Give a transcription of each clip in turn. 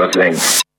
sure thing.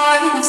time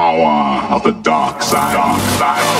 power of the dark side. Dark side.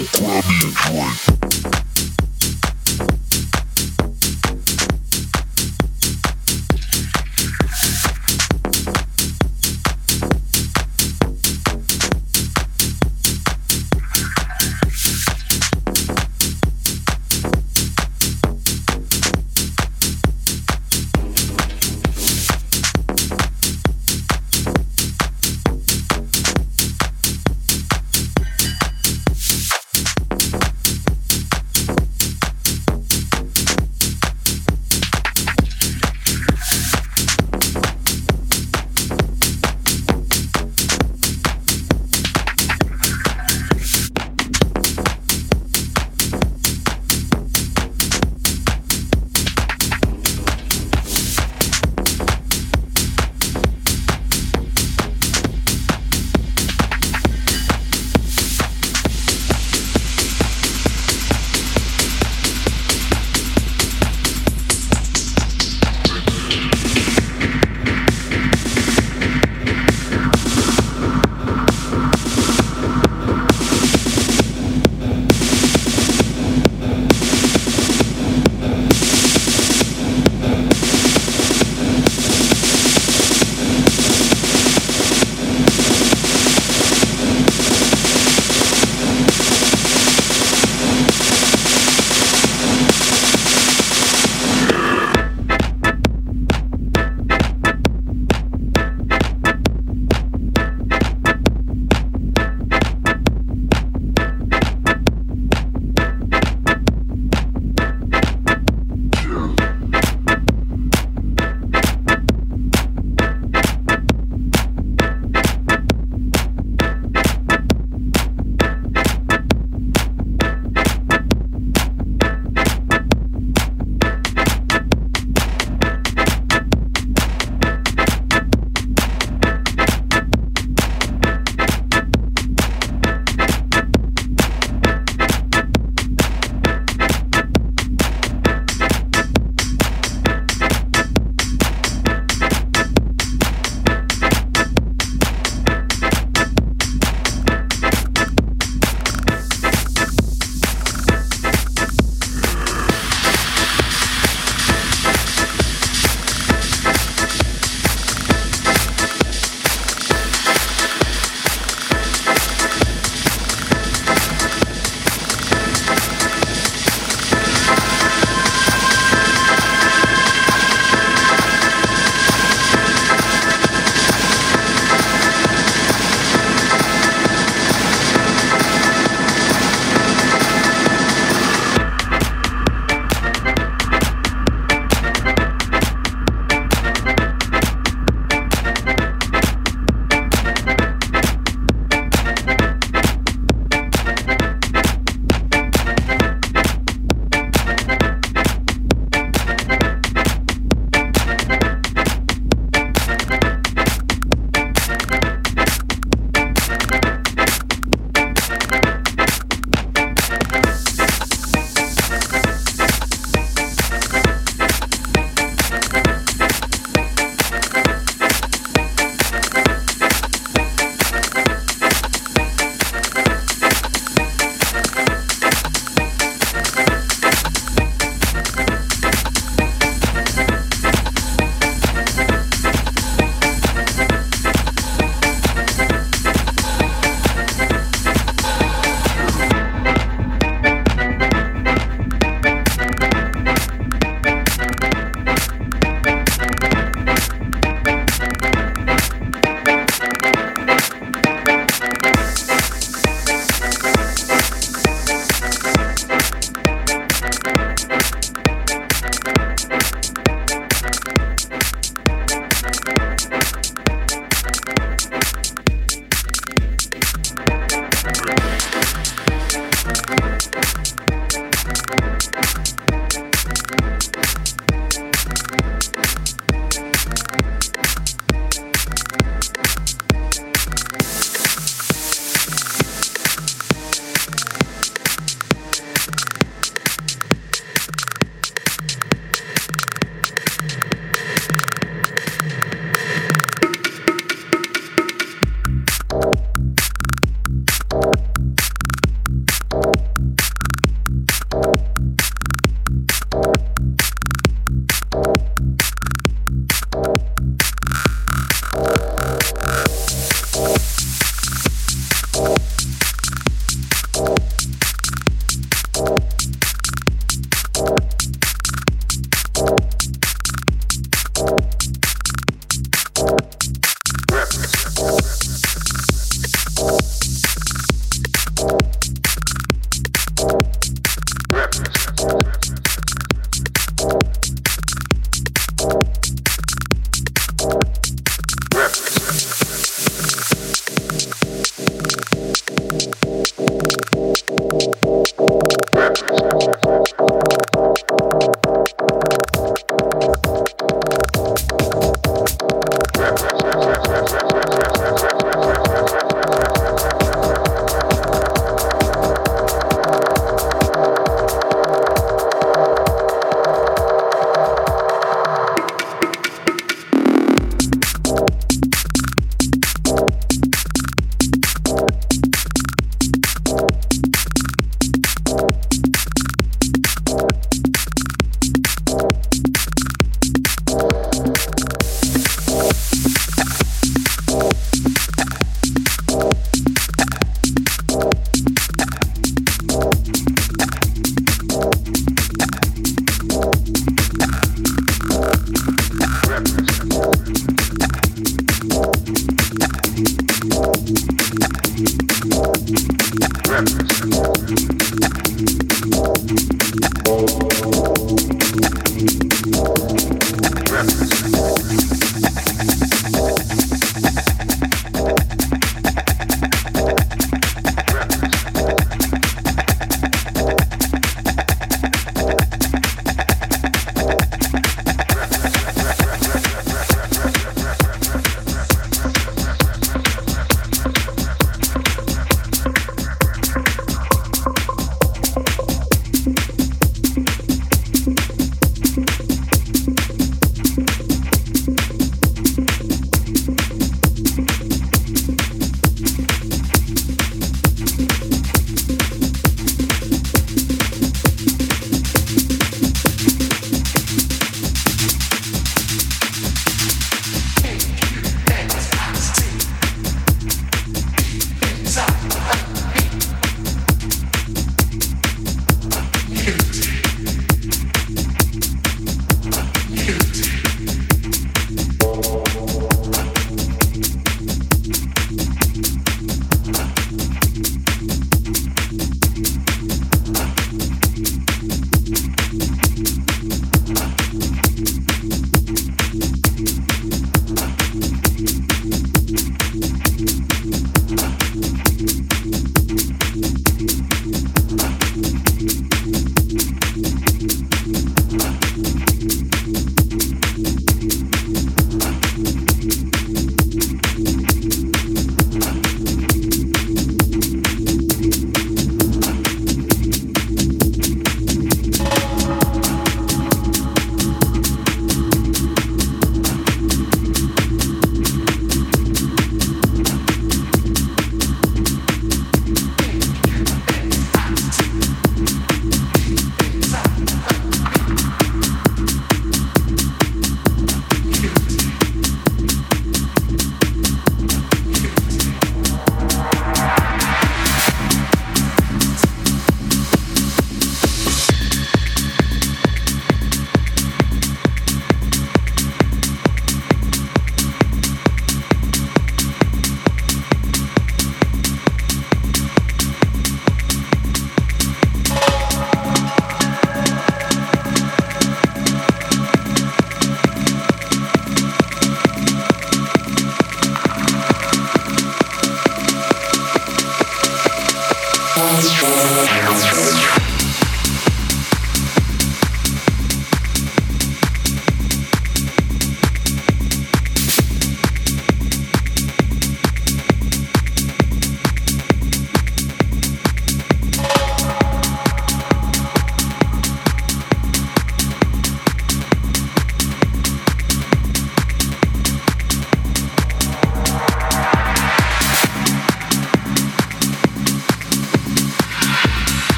Let me drink.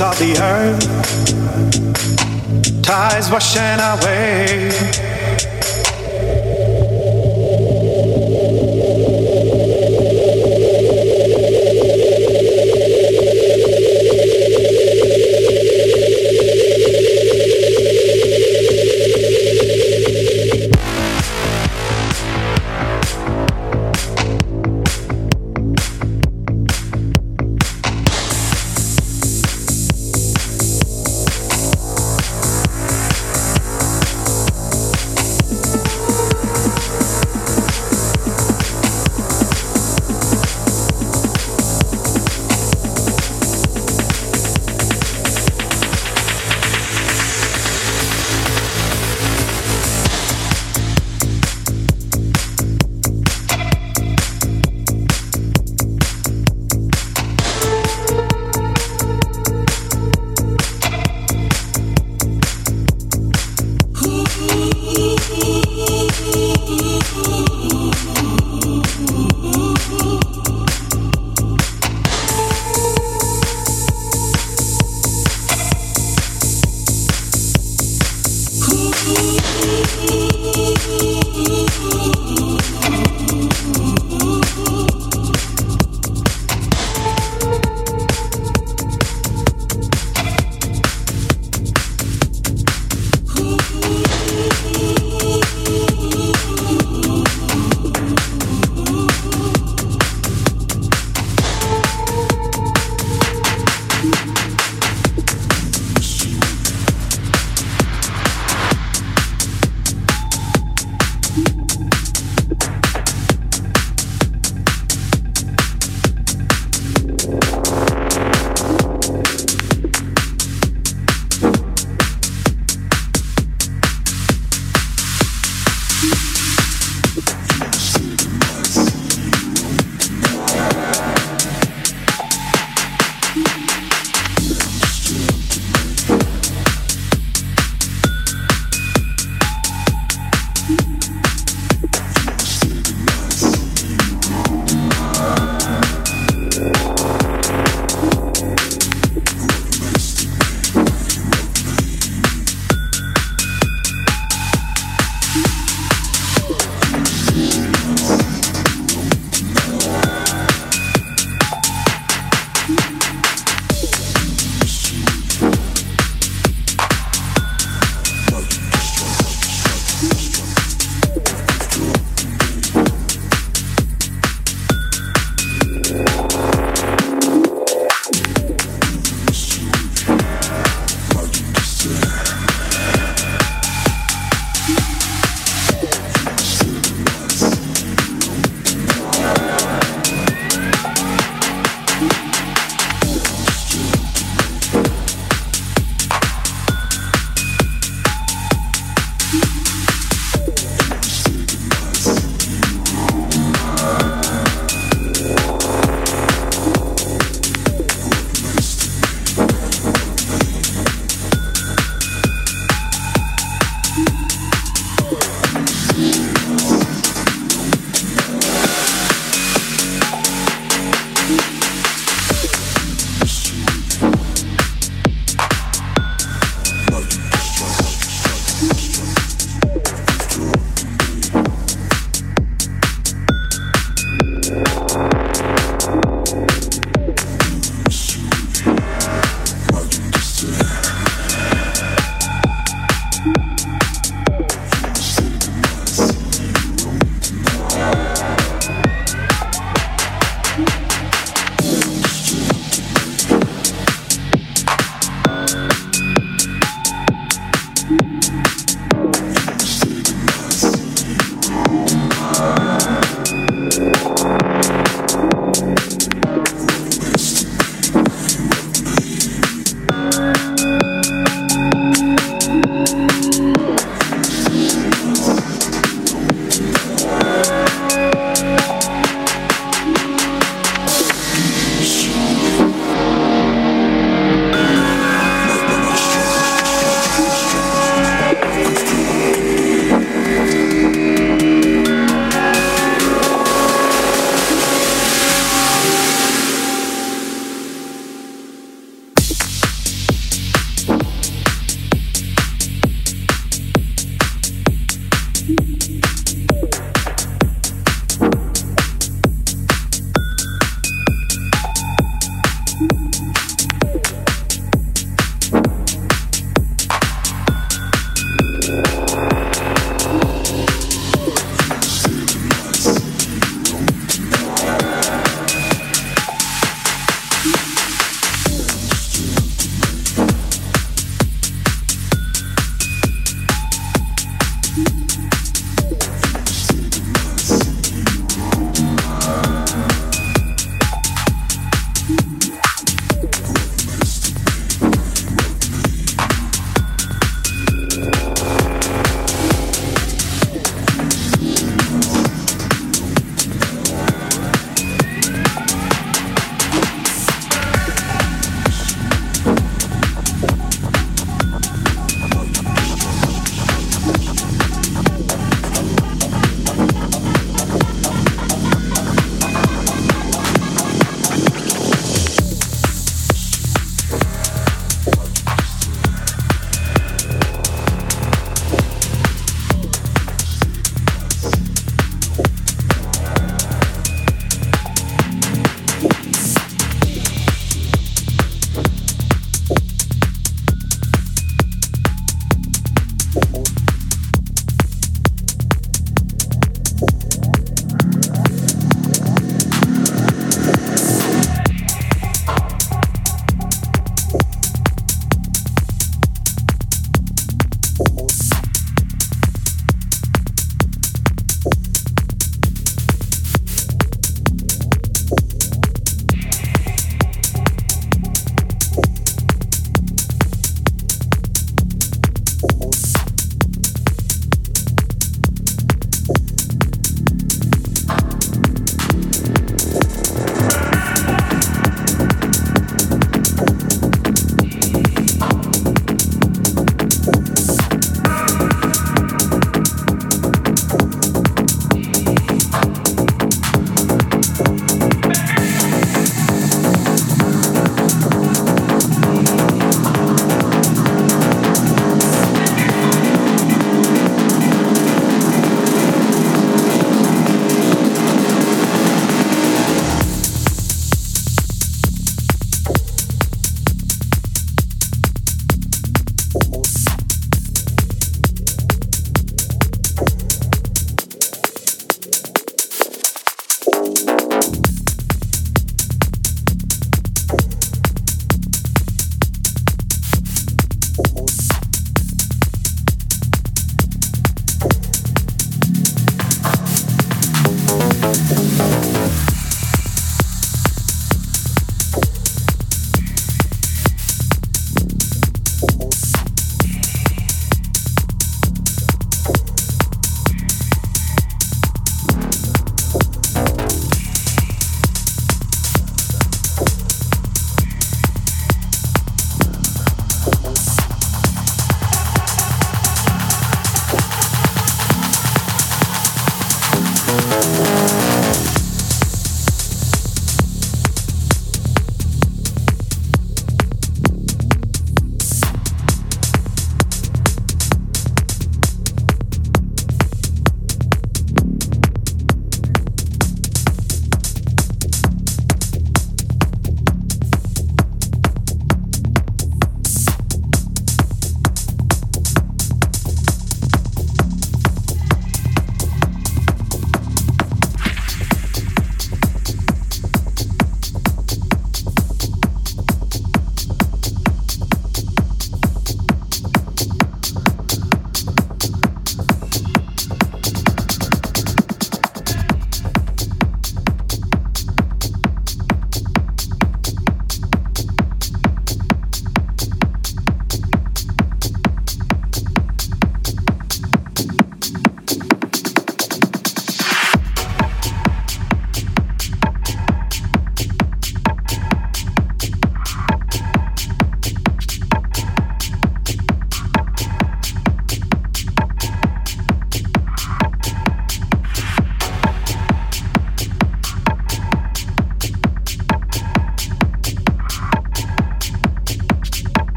Of the earth,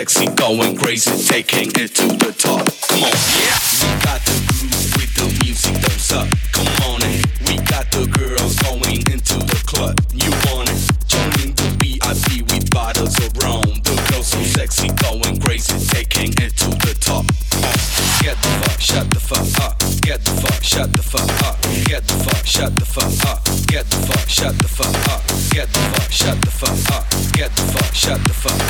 sexy, going crazy, taking it to the top. Come on, yeah. We got the groove with the music, don't stop. Come on in. We got the girls going into the club. You want it? Joining the VIP with bottles of rum. The girls so sexy, going crazy, taking it to the top. Get the fuck, shut the fuck up. Get the fuck, shut the fuck up. Get the fuck, shut the fuck up. Get the fuck, shut the fuck up. Get the fuck, shut the fuck up. Get the fuck, shut the fuck up.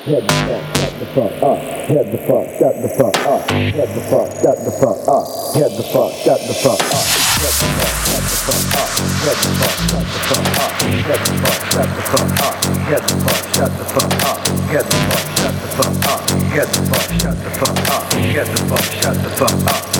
Get the fuck, shut the fuck up. Get the fuck, shut the fuck up. Get the fuck, shut the fuck up. Get the fuck, shut the fuck up. Get the fuck, shut the fuck up. Get the fuck, shut the fuck up. Get the fuck, shut the fuck up. Get the fuck, shut the fuck up. Get the fuck, shut the fuck up. Get the fuck, shut the fuck up. Get the fuck, shut the fuck up.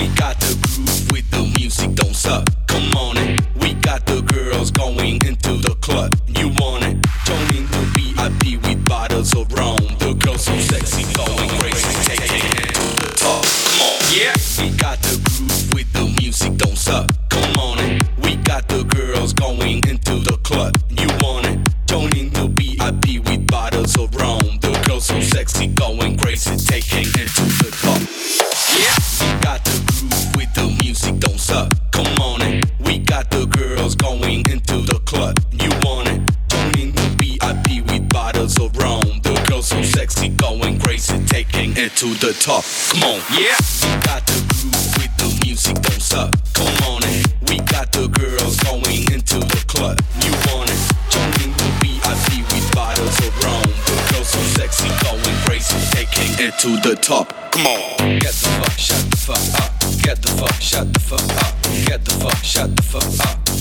We got the groove with the music, don't suck. Come on it. We got the girls going into the club. You want it? The VIP with bottles of rum. The girls so sexy, going crazy, taking it to the top. Come on, yeah. We got the groove with the music, don't suck. Come on it. We got the girls going into the club. You want it? The VIP with bottles of rum. The girls so sexy, going crazy, taking it to the top. To the top. Come on, yeah. We got the groove with the music, don't suck. Come on it. We got the girls going into the club. You want it? Joining the VIP with bottles of rum. The girls so sexy, going crazy, taking it to the top. Come on. Get the fuck, shut the fuck up. Get the fuck, shut the fuck up. Get the fuck, shut the fuck up.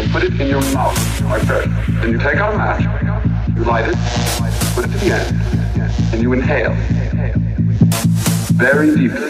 and put it in your mouth like this. Then you take out a match, you light it, put it to the end, and you inhale very deeply.